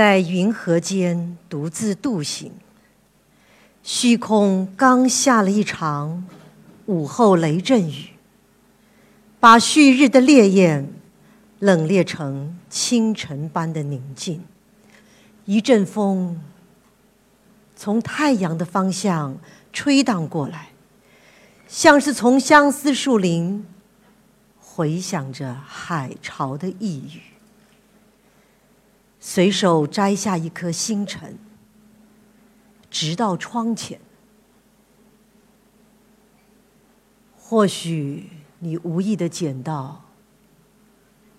在云河间独自渡行，虚空刚下了一场午后雷阵雨，把旭日的烈焰冷冽成清晨般的宁静。一阵风从太阳的方向吹荡过来，像是从相思树林回响着海潮的呓语。随手摘下一颗星辰，直到窗前。或许你无意的捡到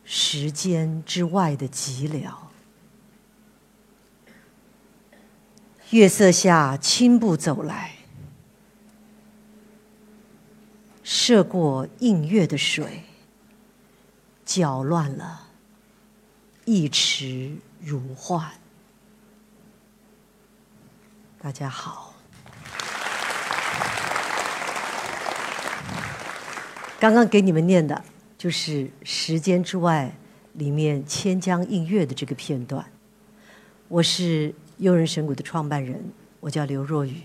时间之外的寂寥。月色下，轻步走来，涉过映月的水，搅乱了一池。如幻。大家好。刚刚给你们念的就是《时间之外》里面“千江映月”的这个片段。我是悠人神谷的创办人，我叫刘若雨。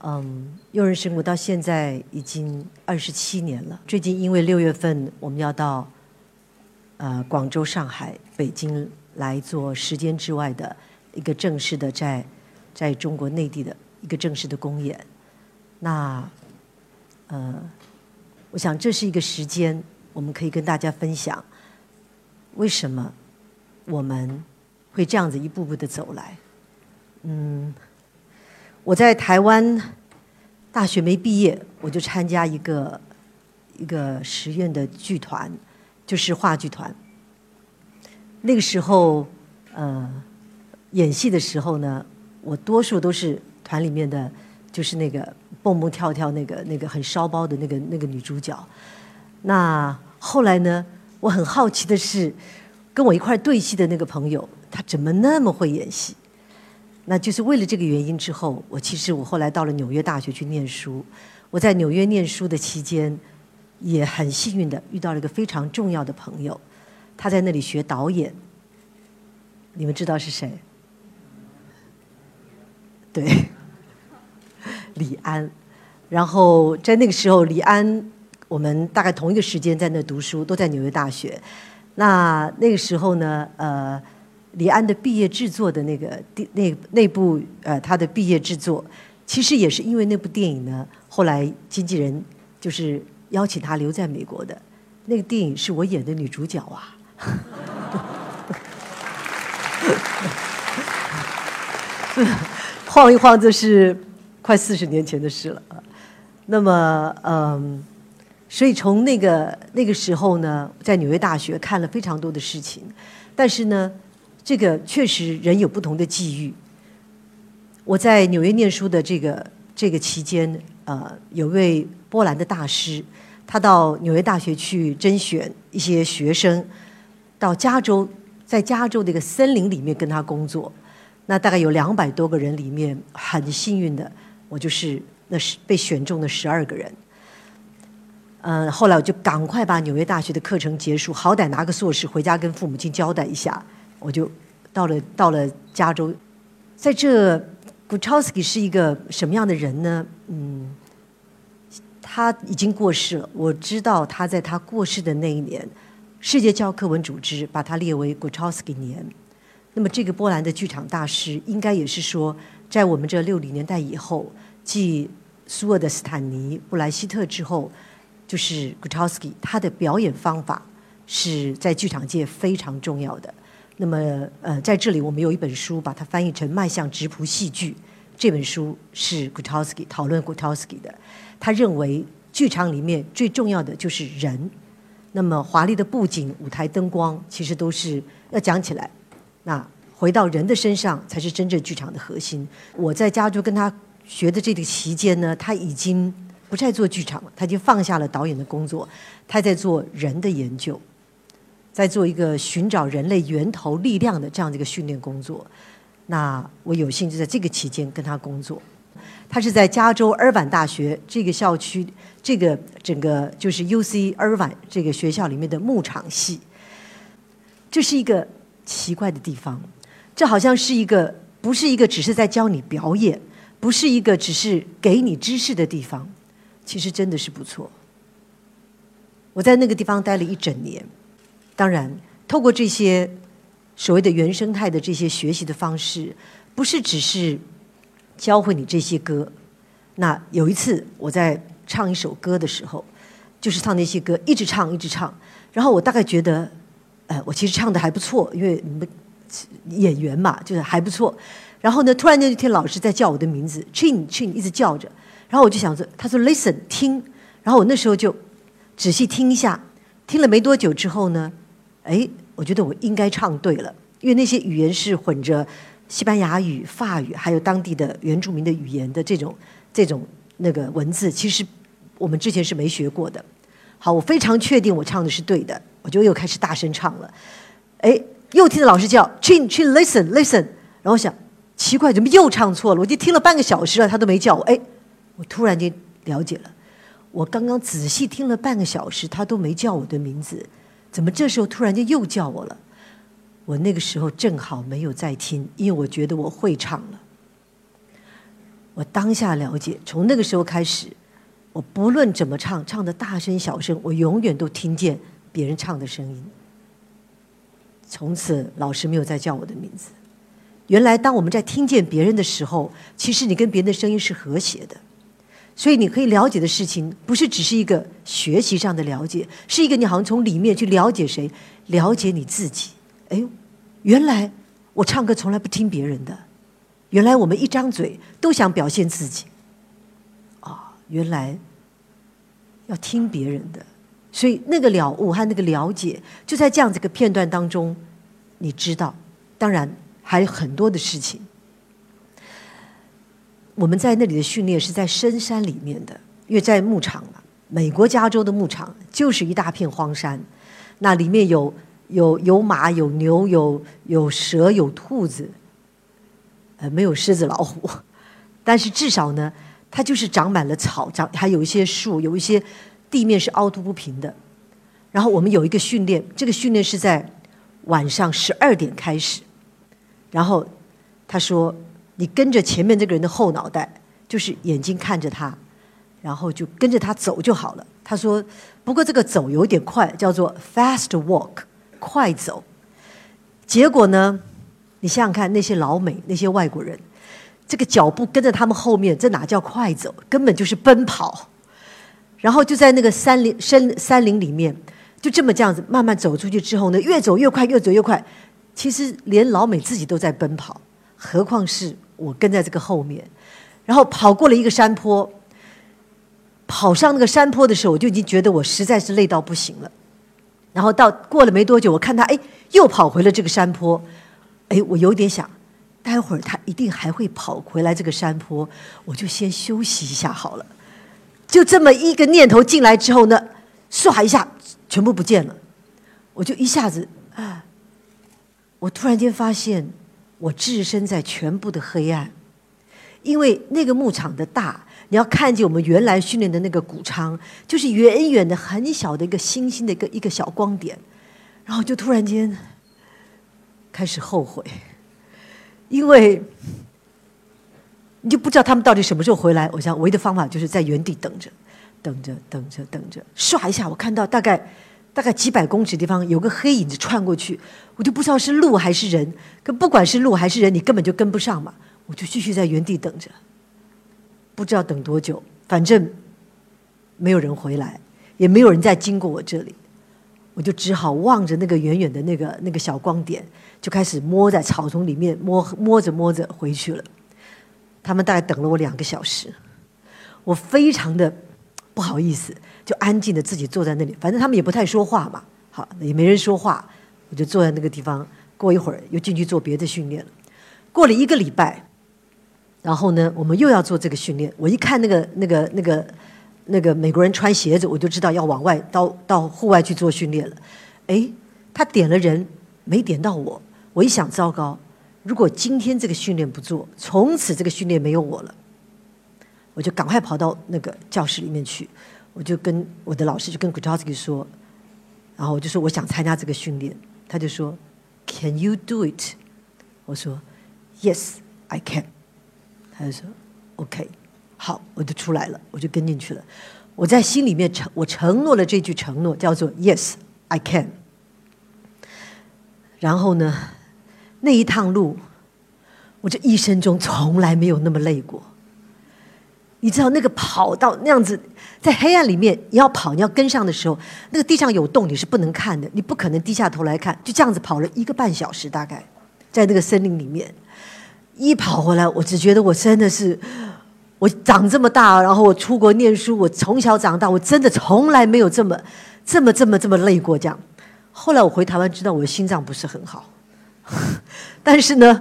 嗯，悠人神谷到现在已经二十七年了。最近因为六月份我们要到呃广州、上海、北京。来做时间之外的一个正式的在在中国内地的一个正式的公演，那呃，我想这是一个时间，我们可以跟大家分享为什么我们会这样子一步步的走来。嗯，我在台湾大学没毕业，我就参加一个一个实验的剧团，就是话剧团。那个时候，呃，演戏的时候呢，我多数都是团里面的，就是那个蹦蹦跳跳、那个那个很烧包的那个那个女主角。那后来呢，我很好奇的是，跟我一块对戏的那个朋友，他怎么那么会演戏？那就是为了这个原因之后，我其实我后来到了纽约大学去念书。我在纽约念书的期间，也很幸运的遇到了一个非常重要的朋友。他在那里学导演，你们知道是谁？对，李安。然后在那个时候，李安我们大概同一个时间在那读书，都在纽约大学。那那个时候呢，呃，李安的毕业制作的那个那那部呃他的毕业制作，其实也是因为那部电影呢，后来经纪人就是邀请他留在美国的。那个电影是我演的女主角啊。晃一晃，这是快四十年前的事了。那么，嗯，所以从那个那个时候呢，在纽约大学看了非常多的事情，但是呢，这个确实人有不同的际遇。我在纽约念书的这个这个期间，呃，有位波兰的大师，他到纽约大学去甄选一些学生。到加州，在加州的一个森林里面跟他工作，那大概有两百多个人里面，很幸运的，我就是那是被选中的十二个人。嗯，后来我就赶快把纽约大学的课程结束，好歹拿个硕士回家跟父母亲交代一下，我就到了到了加州。在这，Guchowski 是一个什么样的人呢？嗯，他已经过世了。我知道他在他过世的那一年。世界教科文组织把它列为 Guchowski 年，那么这个波兰的剧场大师，应该也是说，在我们这六零年代以后，继苏俄的斯坦尼、布莱希特之后，就是 Guchowski，他的表演方法是在剧场界非常重要的。那么，呃，在这里我们有一本书，把它翻译成《迈向直扑戏剧》，这本书是 Guchowski 讨论 Guchowski 的。他认为剧场里面最重要的就是人。那么华丽的布景、舞台灯光，其实都是要讲起来。那回到人的身上，才是真正剧场的核心。我在加州跟他学的这个期间呢，他已经不再做剧场了，他已经放下了导演的工作，他在做人的研究，在做一个寻找人类源头力量的这样的一个训练工作。那我有幸就在这个期间跟他工作。他是在加州尔湾大学这个校区，这个整个就是 U C 尔湾这个学校里面的牧场系。这是一个奇怪的地方，这好像是一个不是一个只是在教你表演，不是一个只是给你知识的地方，其实真的是不错。我在那个地方待了一整年，当然，透过这些所谓的原生态的这些学习的方式，不是只是教会你这些歌。那有一次我在唱一首歌的时候，就是唱那些歌，一直唱一直唱，然后我大概觉得，呃，我其实唱的还不错，因为你们演员嘛，就是还不错。然后呢，突然间就听老师在叫我的名字，Chin Chin，一直叫着，然后我就想着，他说 Listen，听，然后我那时候就。仔细听一下，听了没多久之后呢，哎，我觉得我应该唱对了，因为那些语言是混着西班牙语、法语，还有当地的原住民的语言的这种这种那个文字，其实我们之前是没学过的。好，我非常确定我唱的是对的，我就又开始大声唱了。哎，又听到老师叫 Chin Chin Listen Listen，然后想奇怪，怎么又唱错了？我就听了半个小时了，他都没叫我。哎，我突然间了解了。我刚刚仔细听了半个小时，他都没叫我的名字，怎么这时候突然间又叫我了？我那个时候正好没有在听，因为我觉得我会唱了。我当下了解，从那个时候开始，我不论怎么唱，唱的大声小声，我永远都听见别人唱的声音。从此，老师没有再叫我的名字。原来，当我们在听见别人的时候，其实你跟别人的声音是和谐的。所以你可以了解的事情，不是只是一个学习上的了解，是一个你好像从里面去了解谁，了解你自己。哎，原来我唱歌从来不听别人的，原来我们一张嘴都想表现自己。啊，原来要听别人的，所以那个了悟和那个了解，就在这样子一个片段当中，你知道。当然还有很多的事情。我们在那里的训练是在深山里面的，因为在牧场嘛，美国加州的牧场就是一大片荒山，那里面有有有马有牛有有蛇有兔子，呃，没有狮子老虎，但是至少呢，它就是长满了草，长还有一些树，有一些地面是凹凸不平的。然后我们有一个训练，这个训练是在晚上十二点开始，然后他说。你跟着前面这个人的后脑袋，就是眼睛看着他，然后就跟着他走就好了。他说：“不过这个走有点快，叫做 fast walk，快走。”结果呢，你想想看，那些老美、那些外国人，这个脚步跟在他们后面，这哪叫快走？根本就是奔跑。然后就在那个山林、山山林里面，就这么这样子慢慢走出去之后呢，越走越快，越走越快。其实连老美自己都在奔跑，何况是？我跟在这个后面，然后跑过了一个山坡，跑上那个山坡的时候，我就已经觉得我实在是累到不行了。然后到过了没多久，我看他哎又跑回了这个山坡，哎我有点想，待会儿他一定还会跑回来这个山坡，我就先休息一下好了。就这么一个念头进来之后呢，唰一下全部不见了，我就一下子啊，我突然间发现。我置身在全部的黑暗，因为那个牧场的大，你要看见我们原来训练的那个谷仓，就是远远的很小的一个星星的一个一个小光点，然后就突然间开始后悔，因为你就不知道他们到底什么时候回来。我想唯一的方法就是在原地等着，等着，等着，等着，唰一下，我看到大概。大概几百公尺地方有个黑影子窜过去，我就不知道是鹿还是人。可不管是鹿还是人，你根本就跟不上嘛。我就继续在原地等着，不知道等多久，反正没有人回来，也没有人再经过我这里，我就只好望着那个远远的那个那个小光点，就开始摸在草丛里面摸摸着摸着回去了。他们大概等了我两个小时，我非常的不好意思。就安静的自己坐在那里，反正他们也不太说话嘛，好也没人说话，我就坐在那个地方。过一会儿又进去做别的训练了。过了一个礼拜，然后呢，我们又要做这个训练。我一看那个那个那个那个美国人穿鞋子，我就知道要往外到到户外去做训练了。哎，他点了人，没点到我。我一想，糟糕，如果今天这个训练不做，从此这个训练没有我了。我就赶快跑到那个教室里面去。我就跟我的老师就跟 g u t o w s k i 说，然后我就说我想参加这个训练，他就说，Can you do it？我说：“Yes, I can。”他就说：“OK，好，我就出来了，我就跟进去了。我在心里面承，我承诺了这句承诺，叫做 ‘Yes, I can’。然后呢，那一趟路，我这一生中从来没有那么累过。你知道，那个跑到那样子，在黑暗里面，你要跑，你要跟上的时候，那个地上有洞，你是不能看的，你不可能低下头来看。就这样子跑了一个半小时，大概在那个森林里面。一跑回来，我只觉得我真的是，我长这么大，然后我出国念书，我从小长大，我真的从来没有这么、这么、这么、这么累过。这样，后来我回台湾，知道我的心脏不是很好，但是呢，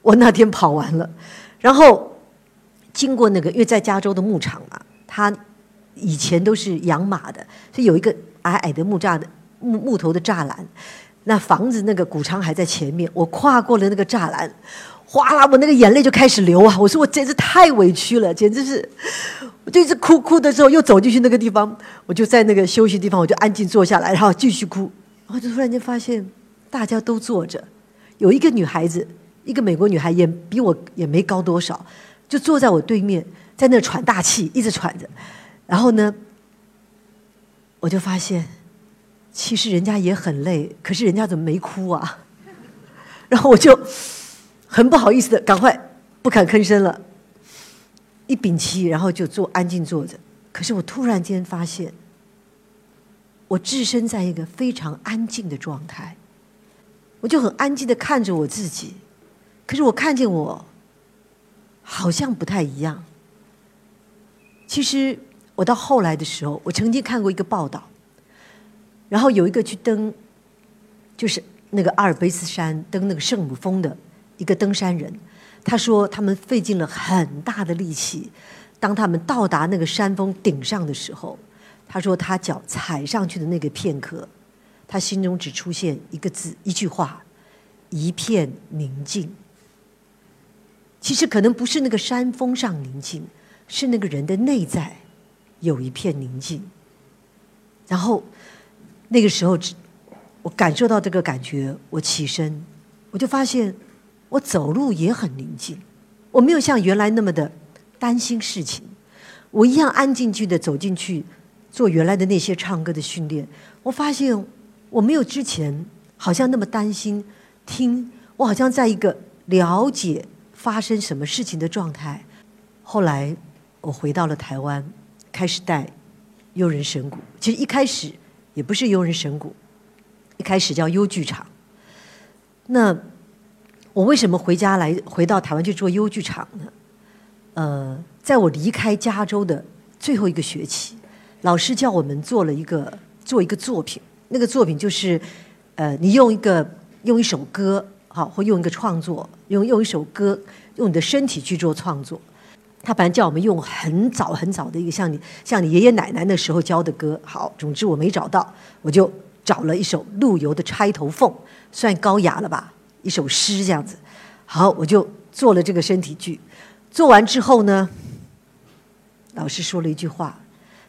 我那天跑完了，然后经过那个，因为在加州的牧场嘛，它以前都是养马的，所以有一个矮矮的木栅的木木头的栅栏，那房子那个谷仓还在前面，我跨过了那个栅栏。哗啦！我那个眼泪就开始流啊！我说我简直太委屈了，简直是，我就一直哭哭的时候，又走进去那个地方，我就在那个休息地方，我就安静坐下来，然后继续哭。然后就突然间发现，大家都坐着，有一个女孩子，一个美国女孩，也比我也没高多少，就坐在我对面，在那喘大气，一直喘着。然后呢，我就发现，其实人家也很累，可是人家怎么没哭啊？然后我就。很不好意思的，赶快不敢吭声了，一屏气，然后就坐安静坐着。可是我突然间发现，我置身在一个非常安静的状态，我就很安静的看着我自己。可是我看见我，好像不太一样。其实我到后来的时候，我曾经看过一个报道，然后有一个去登，就是那个阿尔卑斯山登那个圣母峰的。一个登山人，他说他们费尽了很大的力气，当他们到达那个山峰顶上的时候，他说他脚踩上去的那个片刻，他心中只出现一个字，一句话：一片宁静。其实可能不是那个山峰上宁静，是那个人的内在有一片宁静。然后那个时候，我感受到这个感觉，我起身，我就发现。我走路也很宁静，我没有像原来那么的担心事情，我一样安静静的走进去做原来的那些唱歌的训练。我发现我没有之前好像那么担心，听我好像在一个了解发生什么事情的状态。后来我回到了台湾，开始带幽人神鼓。其实一开始也不是幽人神鼓，一开始叫幽剧场。那。我为什么回家来回到台湾去做优剧场呢？呃，在我离开加州的最后一个学期，老师叫我们做了一个做一个作品，那个作品就是，呃，你用一个用一首歌，好，或用一个创作，用用一首歌，用你的身体去做创作。他本来叫我们用很早很早的一个像你像你爷爷奶奶那时候教的歌，好，总之我没找到，我就找了一首陆游的《钗头凤》，算高雅了吧。一首诗这样子，好，我就做了这个身体剧。做完之后呢，老师说了一句话，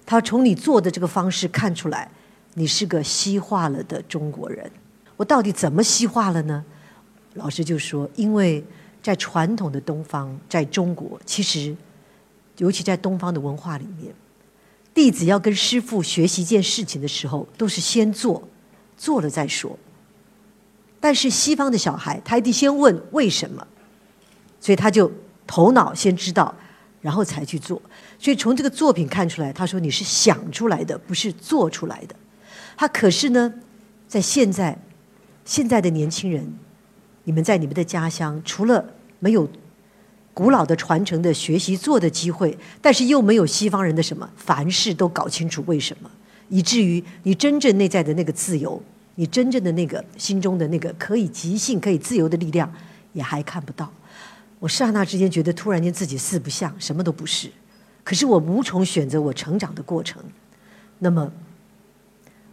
他从你做的这个方式看出来，你是个西化了的中国人。我到底怎么西化了呢？老师就说，因为在传统的东方，在中国，其实尤其在东方的文化里面，弟子要跟师傅学习一件事情的时候，都是先做，做了再说。但是西方的小孩，他一定先问为什么，所以他就头脑先知道，然后才去做。所以从这个作品看出来，他说你是想出来的，不是做出来的。他可是呢，在现在现在的年轻人，你们在你们的家乡，除了没有古老的传承的学习做的机会，但是又没有西方人的什么，凡事都搞清楚为什么，以至于你真正内在的那个自由。你真正的那个心中的那个可以即兴、可以自由的力量，也还看不到。我刹那之间觉得，突然间自己四不像，什么都不是。可是我无从选择我成长的过程。那么，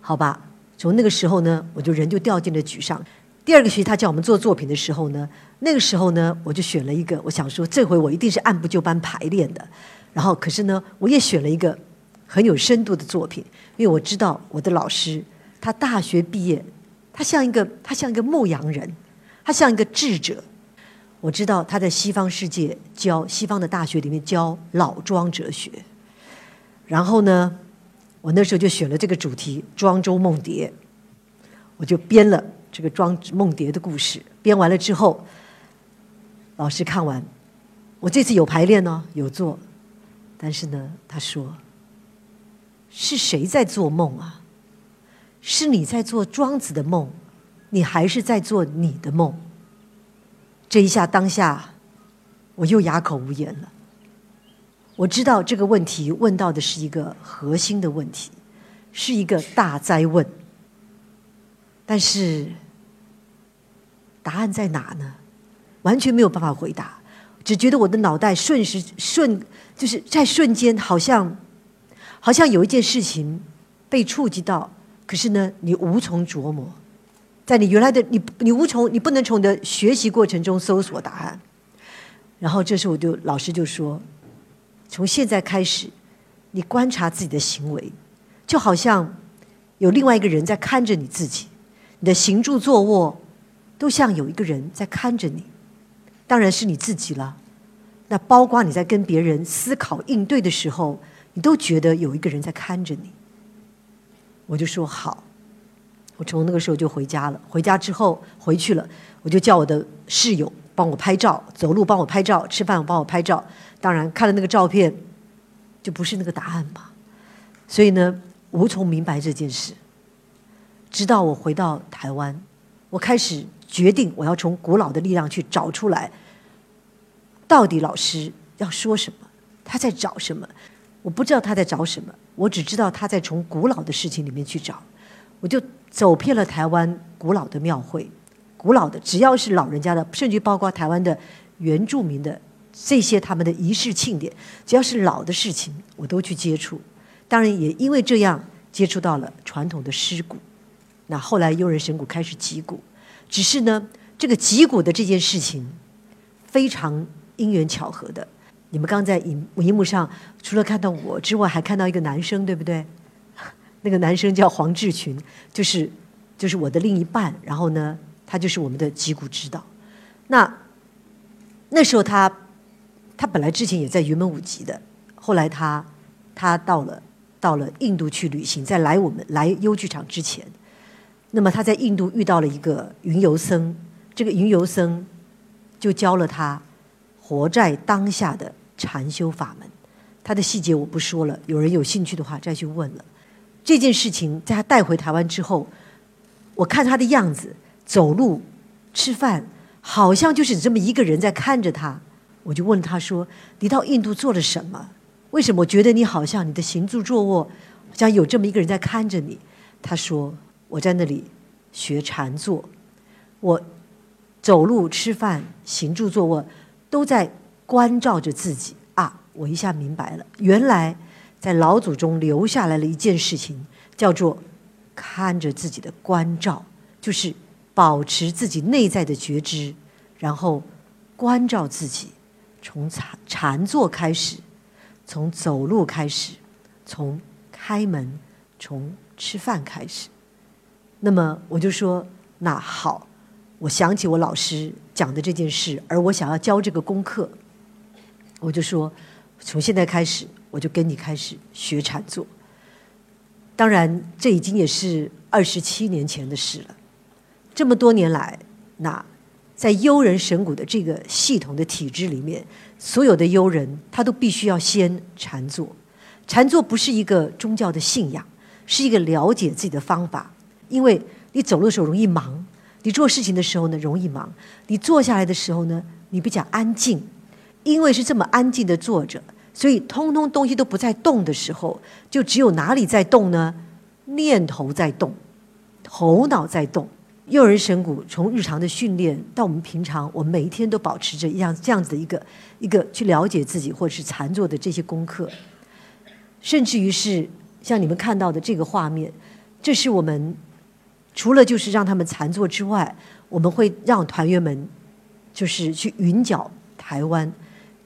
好吧，从那个时候呢，我就人就掉进了沮丧。第二个学期他叫我们做作品的时候呢，那个时候呢，我就选了一个，我想说这回我一定是按部就班排练的。然后，可是呢，我也选了一个很有深度的作品，因为我知道我的老师。他大学毕业，他像一个他像一个牧羊人，他像一个智者，我知道他在西方世界教西方的大学里面教老庄哲学，然后呢，我那时候就选了这个主题《庄周梦蝶》，我就编了这个庄梦蝶的故事。编完了之后，老师看完，我这次有排练呢，有做，但是呢，他说：“是谁在做梦啊？是你在做庄子的梦，你还是在做你的梦？”这一下当下，我又哑口无言了。我知道这个问题问到的是一个核心的问题，是一个大灾问。但是答案在哪呢？完全没有办法回答，只觉得我的脑袋瞬时瞬就是在瞬间，好像好像有一件事情被触及到，可是呢，你无从琢磨。在你原来的你，你无从，你不能从你的学习过程中搜索答案。然后这时我就老师就说：“从现在开始，你观察自己的行为，就好像有另外一个人在看着你自己，你的行住坐卧都像有一个人在看着你，当然是你自己了。那包括你在跟别人思考应对的时候，你都觉得有一个人在看着你。”我就说好。我从那个时候就回家了。回家之后回去了，我就叫我的室友帮我拍照，走路帮我拍照，吃饭帮我拍照。当然看了那个照片，就不是那个答案嘛。所以呢，无从明白这件事。直到我回到台湾，我开始决定我要从古老的力量去找出来，到底老师要说什么，他在找什么。我不知道他在找什么，我只知道他在从古老的事情里面去找。我就走遍了台湾古老的庙会，古老的只要是老人家的，甚至包括台湾的原住民的这些他们的仪式庆典，只要是老的事情，我都去接触。当然也因为这样接触到了传统的尸骨。那后来幽人神鼓开始击鼓，只是呢，这个击鼓的这件事情非常因缘巧合的。你们刚在荧荧幕上除了看到我之外，还看到一个男生，对不对？那个男生叫黄志群，就是就是我的另一半。然后呢，他就是我们的击鼓指导。那那时候他他本来之前也在云门舞集的，后来他他到了到了印度去旅行，在来我们来优剧场之前，那么他在印度遇到了一个云游僧，这个云游僧就教了他活在当下的禅修法门。他的细节我不说了，有人有兴趣的话再去问了。这件事情在他带回台湾之后，我看他的样子，走路、吃饭，好像就是这么一个人在看着他。我就问他说：“你到印度做了什么？为什么我觉得你好像你的行住坐卧，像有这么一个人在看着你？”他说：“我在那里学禅坐，我走路、吃饭、行住坐卧都在关照着自己啊！”我一下明白了，原来。在老祖宗留下来了一件事情，叫做看着自己的关照，就是保持自己内在的觉知，然后关照自己，从禅禅坐开始，从走路开始，从开门，从吃饭开始。那么我就说，那好，我想起我老师讲的这件事，而我想要教这个功课，我就说，从现在开始。我就跟你开始学禅坐，当然这已经也是二十七年前的事了。这么多年来，那在悠人神谷的这个系统的体制里面，所有的悠人他都必须要先禅坐。禅坐不是一个宗教的信仰，是一个了解自己的方法。因为你走路的时候容易忙，你做事情的时候呢容易忙，你坐下来的时候呢你比较安静，因为是这么安静的坐着。所以，通通东西都不在动的时候，就只有哪里在动呢？念头在动，头脑在动。幼儿神谷从日常的训练到我们平常，我们每一天都保持着一样这样子的一个一个去了解自己或者是禅坐的这些功课，甚至于是像你们看到的这个画面，这是我们除了就是让他们禅坐之外，我们会让团员们就是去云脚台湾。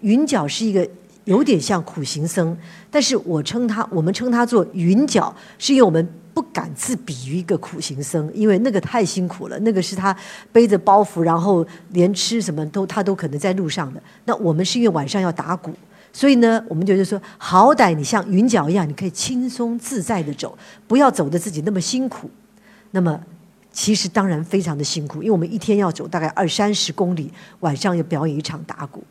云脚是一个。有点像苦行僧，但是我称他，我们称他做云脚，是因为我们不敢自比于一个苦行僧，因为那个太辛苦了，那个是他背着包袱，然后连吃什么都他都可能在路上的。那我们是因为晚上要打鼓，所以呢，我们觉得说，好歹你像云脚一样，你可以轻松自在的走，不要走的自己那么辛苦。那么其实当然非常的辛苦，因为我们一天要走大概二三十公里，晚上要表演一场打鼓。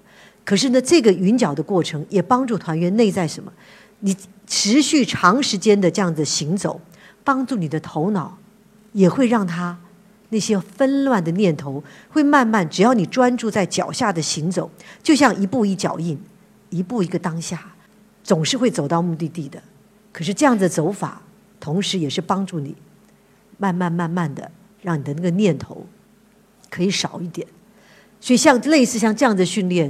可是呢，这个云脚的过程也帮助团员内在什么？你持续长时间的这样子行走，帮助你的头脑，也会让他那些纷乱的念头会慢慢，只要你专注在脚下的行走，就像一步一脚印，一步一个当下，总是会走到目的地的。可是这样的走法，同时也是帮助你慢慢慢慢的让你的那个念头可以少一点。所以像类似像这样的训练。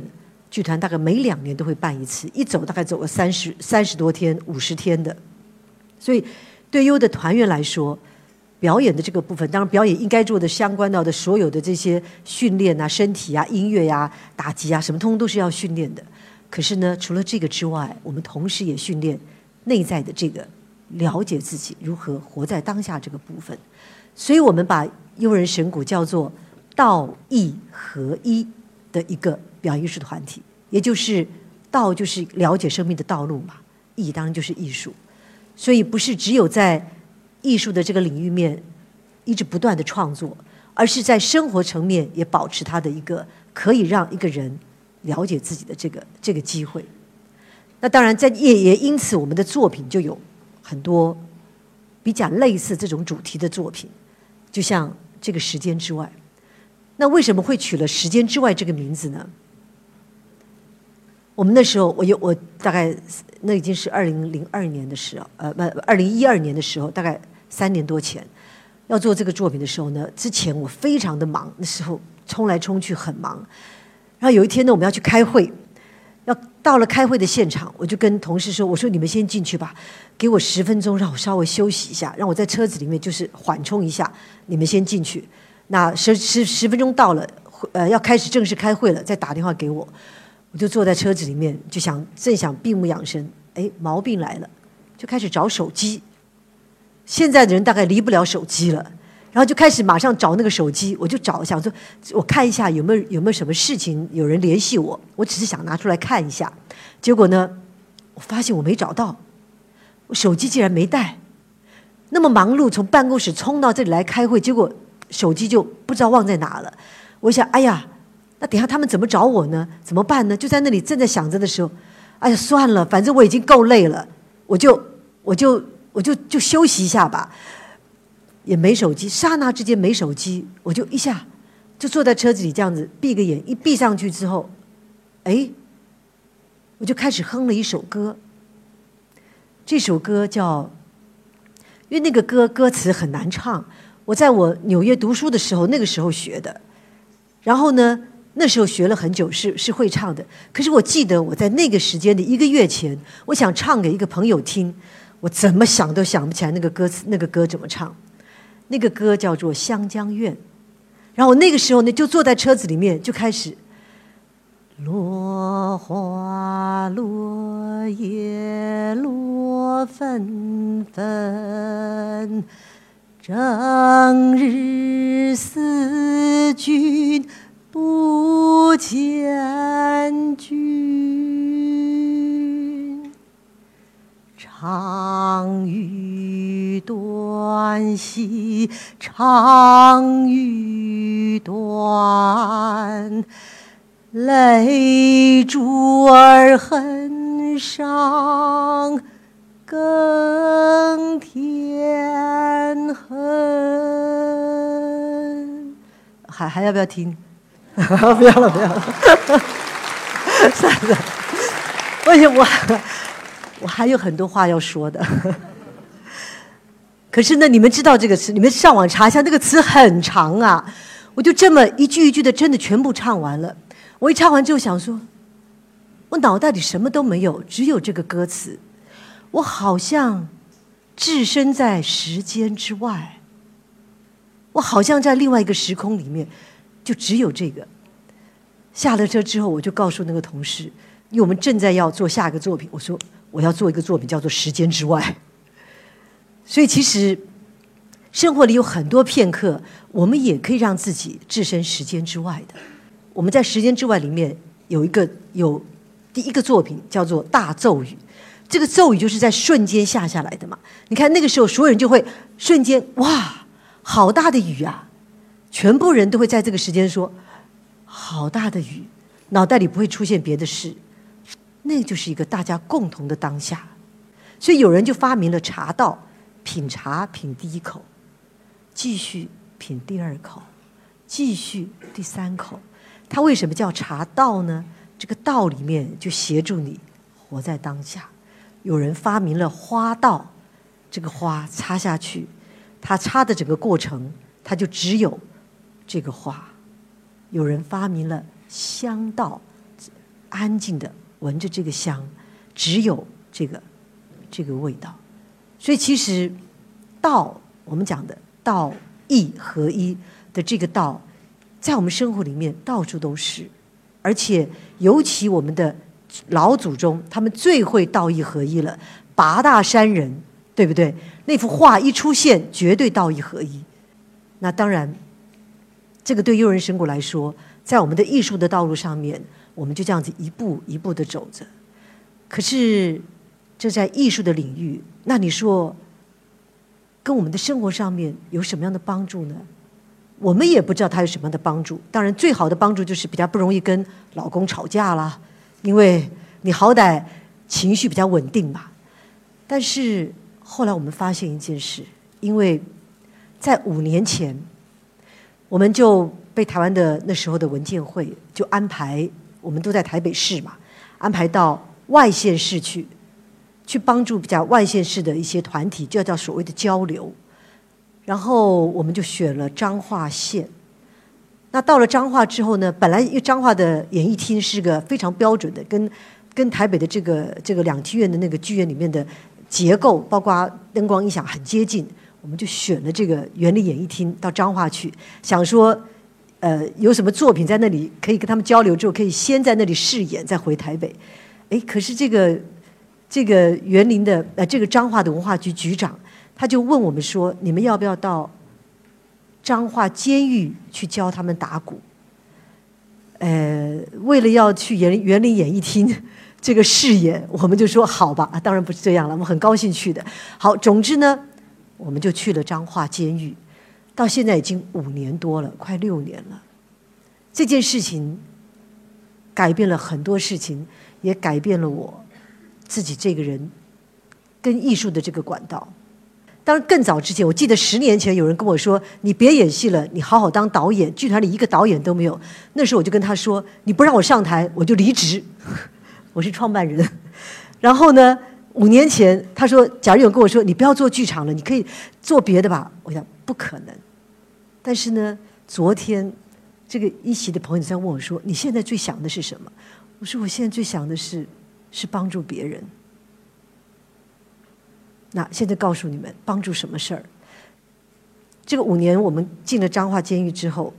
剧团大概每两年都会办一次，一走大概走了三十三十多天、五十天的，所以对优的团员来说，表演的这个部分，当然表演应该做的相关到的所有的这些训练啊、身体啊、音乐呀、打击啊，什么通通都是要训练的。可是呢，除了这个之外，我们同时也训练内在的这个了解自己如何活在当下这个部分。所以我们把优人神鼓叫做道义合一的一个。表艺术团体，也就是道，就是了解生命的道路嘛。艺当然就是艺术，所以不是只有在艺术的这个领域面一直不断的创作，而是在生活层面也保持他的一个可以让一个人了解自己的这个这个机会。那当然，在也也因此，我们的作品就有很多比较类似这种主题的作品，就像这个时间之外。那为什么会取了“时间之外”这个名字呢？我们那时候，我有我大概那已经是二零零二年的时候，呃，不，二零一二年的时候，大概三年多前，要做这个作品的时候呢，之前我非常的忙，那时候冲来冲去很忙。然后有一天呢，我们要去开会，要到了开会的现场，我就跟同事说：“我说你们先进去吧，给我十分钟，让我稍微休息一下，让我在车子里面就是缓冲一下。你们先进去，那十十十分钟到了，呃，要开始正式开会了，再打电话给我。”我就坐在车子里面，就想正想闭目养神，哎，毛病来了，就开始找手机。现在的人大概离不了手机了，然后就开始马上找那个手机，我就找想说，我看一下有没有有没有什么事情有人联系我，我只是想拿出来看一下。结果呢，我发现我没找到，我手机竟然没带。那么忙碌，从办公室冲到这里来开会，结果手机就不知道忘在哪了。我想，哎呀。那等下他们怎么找我呢？怎么办呢？就在那里正在想着的时候，哎呀，算了，反正我已经够累了，我就我就我就就休息一下吧。也没手机，刹那之间没手机，我就一下就坐在车子里这样子闭个眼，一闭上去之后，哎，我就开始哼了一首歌。这首歌叫，因为那个歌歌词很难唱，我在我纽约读书的时候那个时候学的，然后呢。那时候学了很久，是是会唱的。可是我记得我在那个时间的一个月前，我想唱给一个朋友听，我怎么想都想不起来那个歌词，那个歌怎么唱？那个歌叫做《湘江怨》。然后我那个时候呢，就坐在车子里面就开始，落花落叶落纷纷，正日思君。不见君，长吁短兮，长吁短，泪珠儿痕上更添恨。还还要不要听？不要了，不要了，算了。而且我我还有很多话要说的。可是呢，你们知道这个词，你们上网查一下，那个词很长啊。我就这么一句一句的，真的全部唱完了。我一唱完之后想说，我脑袋里什么都没有，只有这个歌词。我好像置身在时间之外，我好像在另外一个时空里面。就只有这个。下了车之后，我就告诉那个同事：“因为我们正在要做下一个作品。我说我要做一个作品，叫做《时间之外》。所以其实生活里有很多片刻，我们也可以让自己置身时间之外的。我们在《时间之外》里面有一个有第一个作品叫做《大咒语》，这个咒语就是在瞬间下下来的嘛。你看那个时候，所有人就会瞬间哇，好大的雨啊！全部人都会在这个时间说：“好大的雨！”脑袋里不会出现别的事，那就是一个大家共同的当下。所以有人就发明了茶道，品茶品第一口，继续品第二口，继续第三口。它为什么叫茶道呢？这个道里面就协助你活在当下。有人发明了花道，这个花插下去，它插的整个过程，它就只有。这个花，有人发明了香道，安静的闻着这个香，只有这个这个味道。所以其实道，我们讲的道义合一的这个道，在我们生活里面到处都是，而且尤其我们的老祖宗，他们最会道义合一了。八大山人，对不对？那幅画一出现，绝对道义合一。那当然。这个对诱人神谷来说，在我们的艺术的道路上面，我们就这样子一步一步的走着。可是，这在艺术的领域，那你说，跟我们的生活上面有什么样的帮助呢？我们也不知道它有什么样的帮助。当然，最好的帮助就是比较不容易跟老公吵架啦，因为你好歹情绪比较稳定嘛。但是后来我们发现一件事，因为在五年前。我们就被台湾的那时候的文件会就安排，我们都在台北市嘛，安排到外县市去，去帮助比较外县市的一些团体，就叫所谓的交流。然后我们就选了彰化县。那到了彰化之后呢，本来因为彰化的演艺厅是个非常标准的，跟跟台北的这个这个两厅院的那个剧院里面的结构，包括灯光音响很接近。我们就选了这个园林演艺厅到彰化去，想说，呃，有什么作品在那里可以跟他们交流，之后可以先在那里试演，再回台北。哎，可是这个这个园林的呃这个彰化的文化局局长，他就问我们说，你们要不要到彰化监狱去教他们打鼓？呃，为了要去园园林演艺厅 这个试演，我们就说好吧，当然不是这样了，我们很高兴去的。好，总之呢。我们就去了彰化监狱，到现在已经五年多了，快六年了。这件事情改变了很多事情，也改变了我自己这个人跟艺术的这个管道。当然，更早之前，我记得十年前有人跟我说：“你别演戏了，你好好当导演。”剧团里一个导演都没有。那时候我就跟他说：“你不让我上台，我就离职。”我是创办人。然后呢？五年前，他说：“贾瑞勇跟我说，你不要做剧场了，你可以做别的吧。”我想不可能。但是呢，昨天这个一席的朋友在问我说：“你现在最想的是什么？”我说：“我现在最想的是是帮助别人。”那现在告诉你们，帮助什么事儿？这个五年我们进了彰化监狱之后，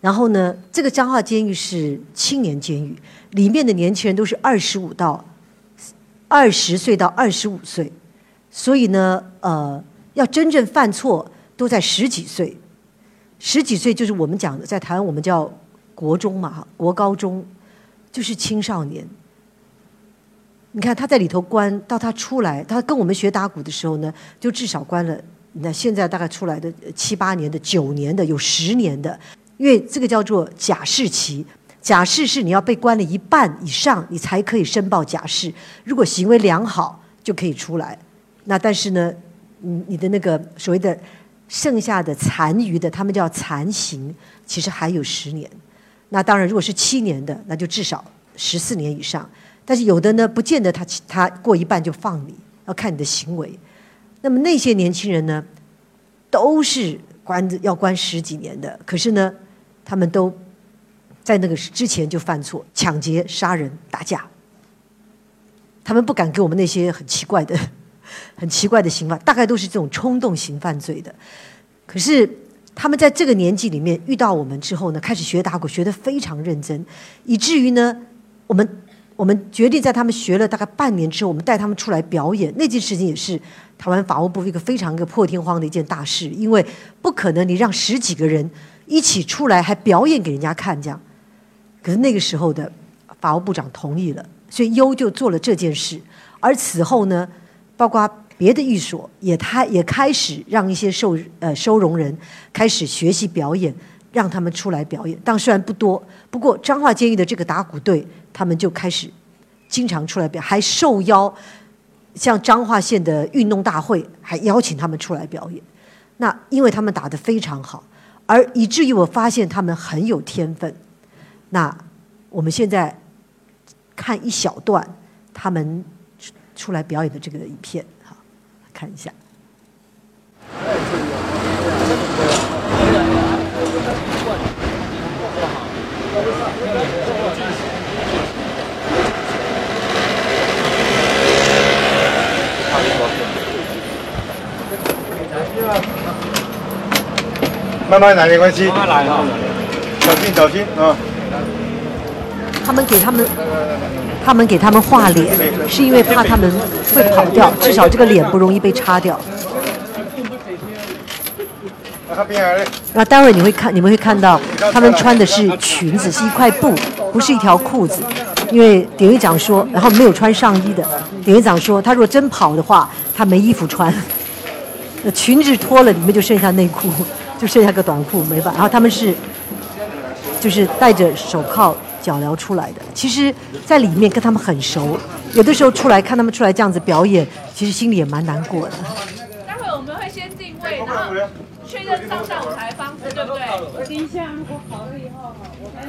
然后呢，这个彰化监狱是青年监狱，里面的年轻人都是二十五到。二十岁到二十五岁，所以呢，呃，要真正犯错都在十几岁，十几岁就是我们讲的，在台湾我们叫国中嘛，国高中就是青少年。你看他在里头关，到他出来，他跟我们学打鼓的时候呢，就至少关了。那现在大概出来的七八年的、九年的、有十年的，因为这个叫做假释期。假释是你要被关了一半以上，你才可以申报假释。如果行为良好，就可以出来。那但是呢，你你的那个所谓的剩下的残余的，他们叫残刑，其实还有十年。那当然，如果是七年的，那就至少十四年以上。但是有的呢，不见得他他过一半就放你，要看你的行为。那么那些年轻人呢，都是关要关十几年的，可是呢，他们都。在那个之前就犯错，抢劫、杀人、打架，他们不敢给我们那些很奇怪的、很奇怪的刑法，大概都是这种冲动型犯罪的。可是他们在这个年纪里面遇到我们之后呢，开始学打鼓，学得非常认真，以至于呢，我们我们决定在他们学了大概半年之后，我们带他们出来表演。那件事情也是台湾法务部一个非常一个破天荒的一件大事，因为不可能你让十几个人一起出来还表演给人家看这样。可是那个时候的法务部长同意了，所以优就做了这件事。而此后呢，包括别的寓所也他也开始让一些受呃收容人开始学习表演，让他们出来表演。但虽然不多，不过彰化监狱的这个打鼓队。他们就开始经常出来表，还受邀像彰化县的运动大会，还邀请他们出来表演。那因为他们打得非常好，而以至于我发现他们很有天分。那我们现在看一小段他们出来表演的这个影片，好，看一下。慢慢来没关系，慢慢来哈，小心小心啊！他们给他们，他们给他们画脸，是因为怕他们会跑掉，至少这个脸不容易被擦掉。那待会你会看，你们会看到他们穿的是裙子，是一块布，不是一条裤子。因为典狱长说，然后没有穿上衣的，典狱长说，他如果真跑的话，他没衣服穿。那裙子脱了，里面就剩下内裤。就剩下个短裤没办法，然后他们是就是戴着手铐脚镣出来的。其实，在里面跟他们很熟，有的时候出来看他们出来这样子表演，其实心里也蛮难过的。待会我们会先定位，然后确认上上舞台方式，对不对？等一下，如果好了以后，我们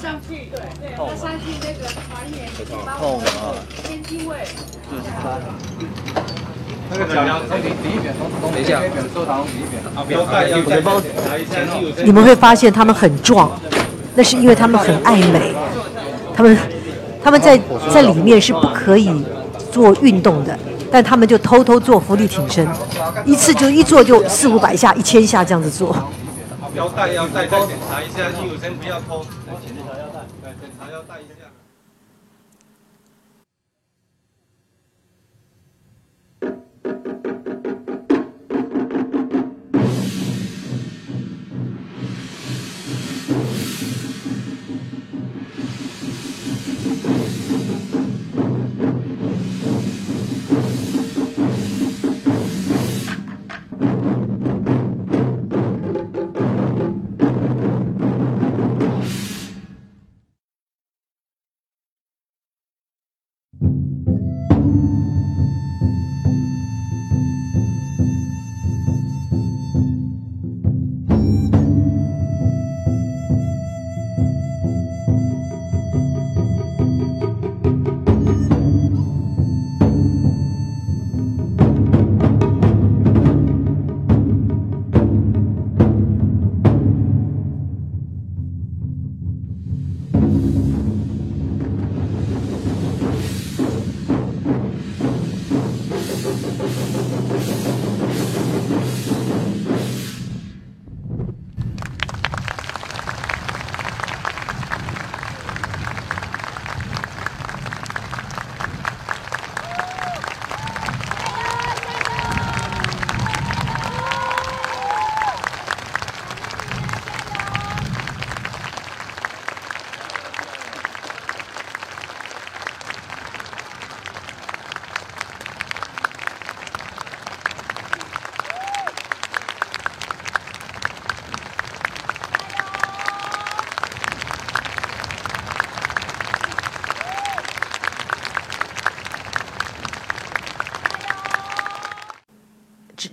上去，对对，我上去那个团员帮我们先定位。那个脚镣，离离一点，等一下，收藏离一点。啊，不要盖，要再包你们会发现他们很壮，那是因为他们很爱美。他们他们在在里面是不可以做运动的，但他们就偷偷做浮力挺身，一次就一做就四五百下、一千下这样子做。腰带要带再检查一下，衣服先不要偷，检查腰带，检查腰带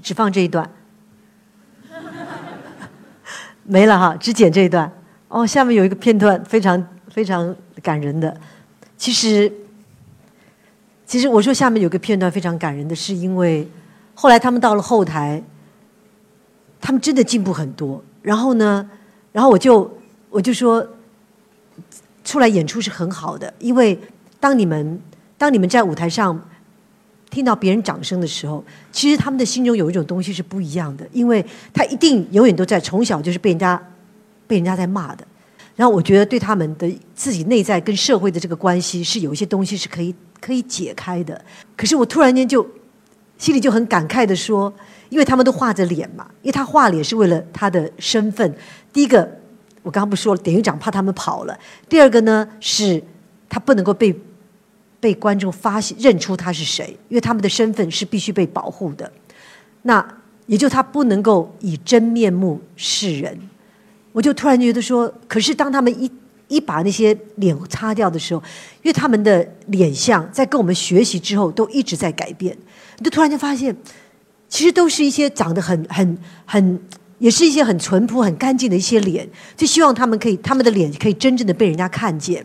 只放这一段，没了哈，只剪这一段。哦，下面有一个片段，非常非常感人的。其实，其实我说下面有个片段非常感人的是，因为后来他们到了后台，他们真的进步很多。然后呢，然后我就我就说，出来演出是很好的，因为当你们当你们在舞台上。听到别人掌声的时候，其实他们的心中有一种东西是不一样的，因为他一定永远都在从小就是被人家被人家在骂的，然后我觉得对他们的自己内在跟社会的这个关系是有一些东西是可以可以解开的。可是我突然间就心里就很感慨的说，因为他们都画着脸嘛，因为他画脸是为了他的身份。第一个，我刚刚不说了，典狱长怕他们跑了；第二个呢，是他不能够被被观众发现认出他是谁，因为他们的身份是必须被保护的。那也就他不能够以真面目示人。我就突然觉得说，可是当他们一一把那些脸擦掉的时候，因为他们的脸相在跟我们学习之后都一直在改变，你就突然间发现，其实都是一些长得很很很，也是一些很淳朴、很干净的一些脸，就希望他们可以，他们的脸可以真正的被人家看见。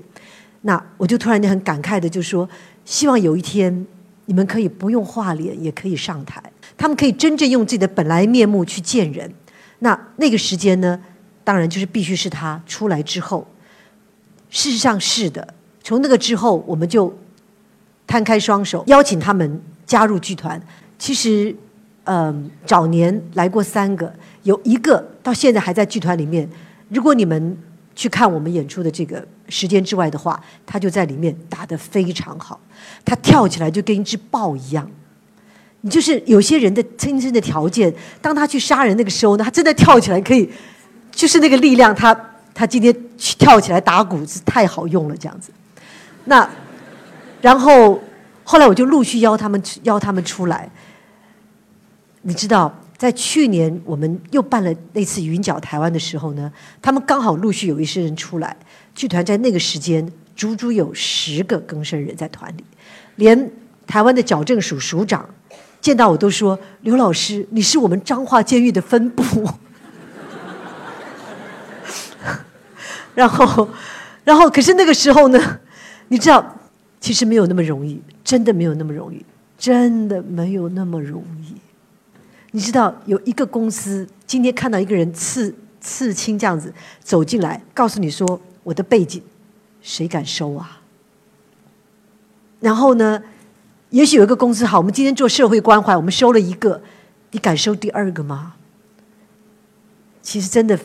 那我就突然间很感慨的就说，希望有一天你们可以不用画脸也可以上台，他们可以真正用自己的本来面目去见人。那那个时间呢？当然，就是必须是他出来之后。事实上是的，从那个之后，我们就摊开双手，邀请他们加入剧团。其实，嗯，早年来过三个，有一个到现在还在剧团里面。如果你们去看我们演出的这个时间之外的话，他就在里面打得非常好。他跳起来就跟一只豹一样。你就是有些人的天生的条件，当他去杀人那个时候呢，他真的跳起来可以。就是那个力量，他他今天去跳起来打鼓是太好用了，这样子。那然后后来我就陆续邀他们邀他们出来。你知道，在去年我们又办了那次云角台湾的时候呢，他们刚好陆续有一些人出来，剧团在那个时间足足有十个更生人在团里，连台湾的矫正署署长见到我都说：“刘老师，你是我们彰化监狱的分部。”然后，然后，可是那个时候呢，你知道，其实没有那么容易，真的没有那么容易，真的没有那么容易。你知道，有一个公司今天看到一个人刺刺青这样子走进来，告诉你说我的背景，谁敢收啊？然后呢，也许有一个公司好，我们今天做社会关怀，我们收了一个，你敢收第二个吗？其实真的。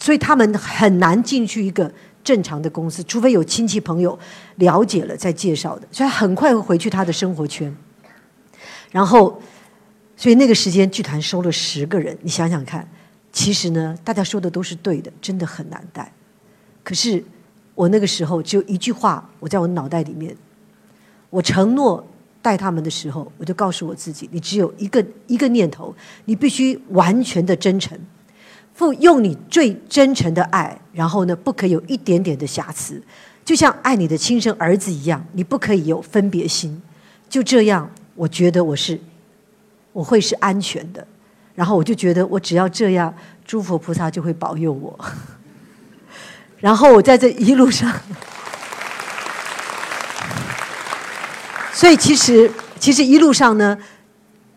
所以他们很难进去一个正常的公司，除非有亲戚朋友了解了再介绍的。所以很快会回去他的生活圈。然后，所以那个时间剧团收了十个人，你想想看，其实呢，大家说的都是对的，真的很难带。可是我那个时候只有一句话，我在我脑袋里面，我承诺带他们的时候，我就告诉我自己：你只有一个一个念头，你必须完全的真诚。付用你最真诚的爱，然后呢，不可以有一点点的瑕疵，就像爱你的亲生儿子一样，你不可以有分别心。就这样，我觉得我是我会是安全的。然后我就觉得，我只要这样，诸佛菩萨就会保佑我。然后我在这一路上，所以其实其实一路上呢，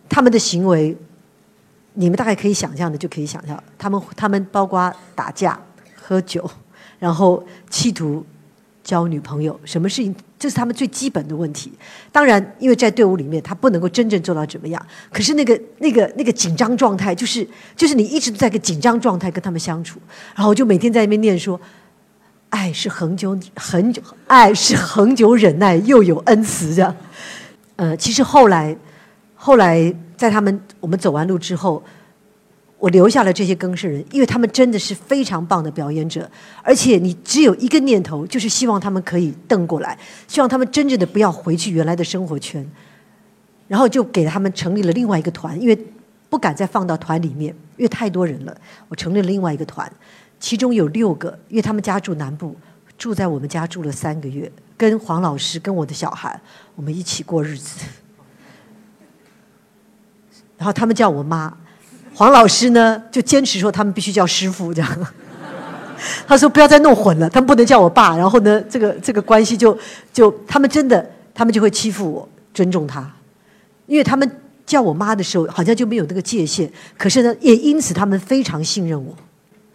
他们的行为。你们大概可以想象的，就可以想象，他们他们包括打架、喝酒，然后企图交女朋友，什么事情，这是他们最基本的问题。当然，因为在队伍里面，他不能够真正做到怎么样。可是那个那个那个紧张状态，就是就是你一直都在个紧张状态跟他们相处，然后就每天在那边念说，爱是恒久恒久，爱是恒久忍耐，又有恩慈这样。呃，其实后来后来。在他们我们走完路之后，我留下了这些更生人，因为他们真的是非常棒的表演者，而且你只有一个念头，就是希望他们可以瞪过来，希望他们真正的不要回去原来的生活圈，然后就给他们成立了另外一个团，因为不敢再放到团里面，因为太多人了，我成立了另外一个团，其中有六个，因为他们家住南部，住在我们家住了三个月，跟黄老师跟我的小孩，我们一起过日子。然后他们叫我妈，黄老师呢就坚持说他们必须叫师傅这样。他说不要再弄混了，他们不能叫我爸。然后呢，这个这个关系就就他们真的他们就会欺负我，尊重他，因为他们叫我妈的时候好像就没有那个界限。可是呢，也因此他们非常信任我，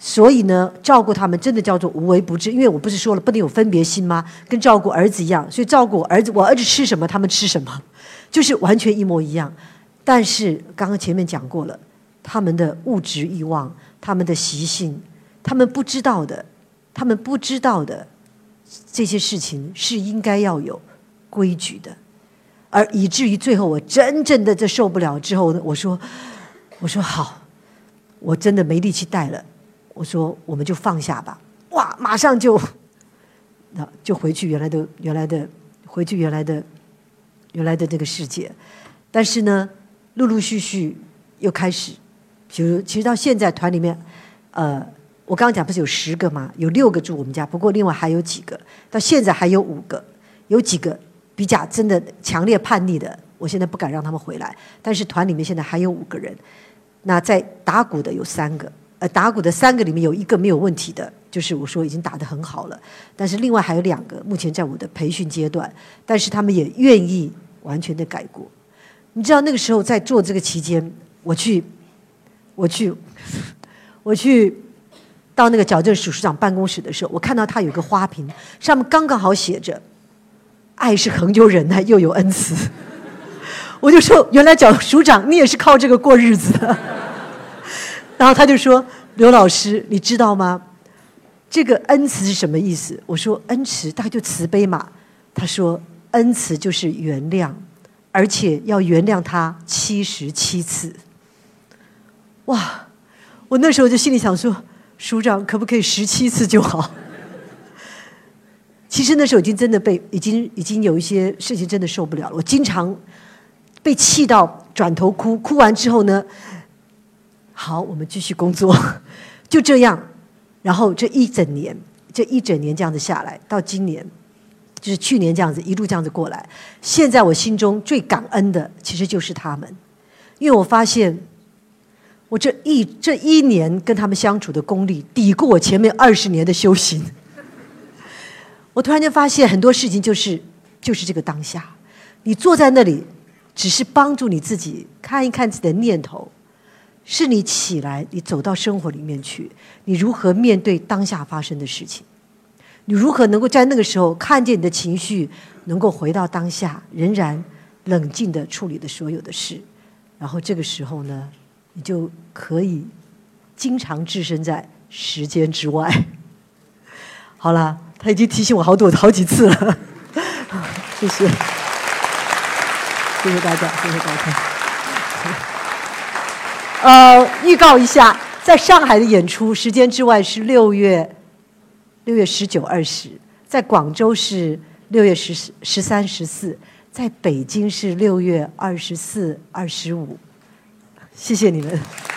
所以呢，照顾他们真的叫做无微不至。因为我不是说了不能有分别心吗？跟照顾儿子一样，所以照顾儿子，我儿子吃什么他们吃什么，就是完全一模一样。但是刚刚前面讲过了，他们的物质欲望、他们的习性、他们不知道的，他们不知道的这些事情是应该要有规矩的，而以至于最后我真正的这受不了之后呢，我说我说好，我真的没力气带了，我说我们就放下吧，哇，马上就那就回去原来的原来的回去原来的原来的这个世界，但是呢，陆陆续续又开始，比如其实到现在团里面，呃。我刚刚讲不是有十个吗？有六个住我们家，不过另外还有几个，到现在还有五个，有几个比较真的强烈叛逆的，我现在不敢让他们回来。但是团里面现在还有五个人，那在打鼓的有三个，呃，打鼓的三个里面有一个没有问题的，就是我说已经打得很好了。但是另外还有两个，目前在我的培训阶段，但是他们也愿意完全的改过。你知道那个时候在做这个期间，我去，我去，我去。到那个矫正署署长办公室的时候，我看到他有个花瓶，上面刚刚好写着“爱是恒久忍耐，又有恩慈”。我就说：“原来矫署长，你也是靠这个过日子的。”然后他就说：“刘老师，你知道吗？这个恩慈是什么意思？”我说：“恩慈大概就慈悲嘛。”他说：“恩慈就是原谅，而且要原谅他七十七次。”哇！我那时候就心里想说。署长可不可以十七次就好？其实那时候已经真的被已经已经有一些事情真的受不了了。我经常被气到转头哭，哭完之后呢，好，我们继续工作，就这样。然后这一整年，这一整年这样子下来，到今年就是去年这样子一路这样子过来。现在我心中最感恩的其实就是他们，因为我发现。我这一这一年跟他们相处的功力，抵过我前面二十年的修行。我突然间发现很多事情就是就是这个当下，你坐在那里，只是帮助你自己看一看自己的念头，是你起来，你走到生活里面去，你如何面对当下发生的事情？你如何能够在那个时候看见你的情绪，能够回到当下，仍然冷静的处理的所有的事？然后这个时候呢？你就可以经常置身在时间之外。好了，他已经提醒我好多好几次了，谢谢，谢谢大家，谢谢大家。呃，预告一下，在上海的演出，时间之外是六月六月十九、二十，在广州是六月十十三、十四，在北京是六月二十四、二十五。谢谢你们。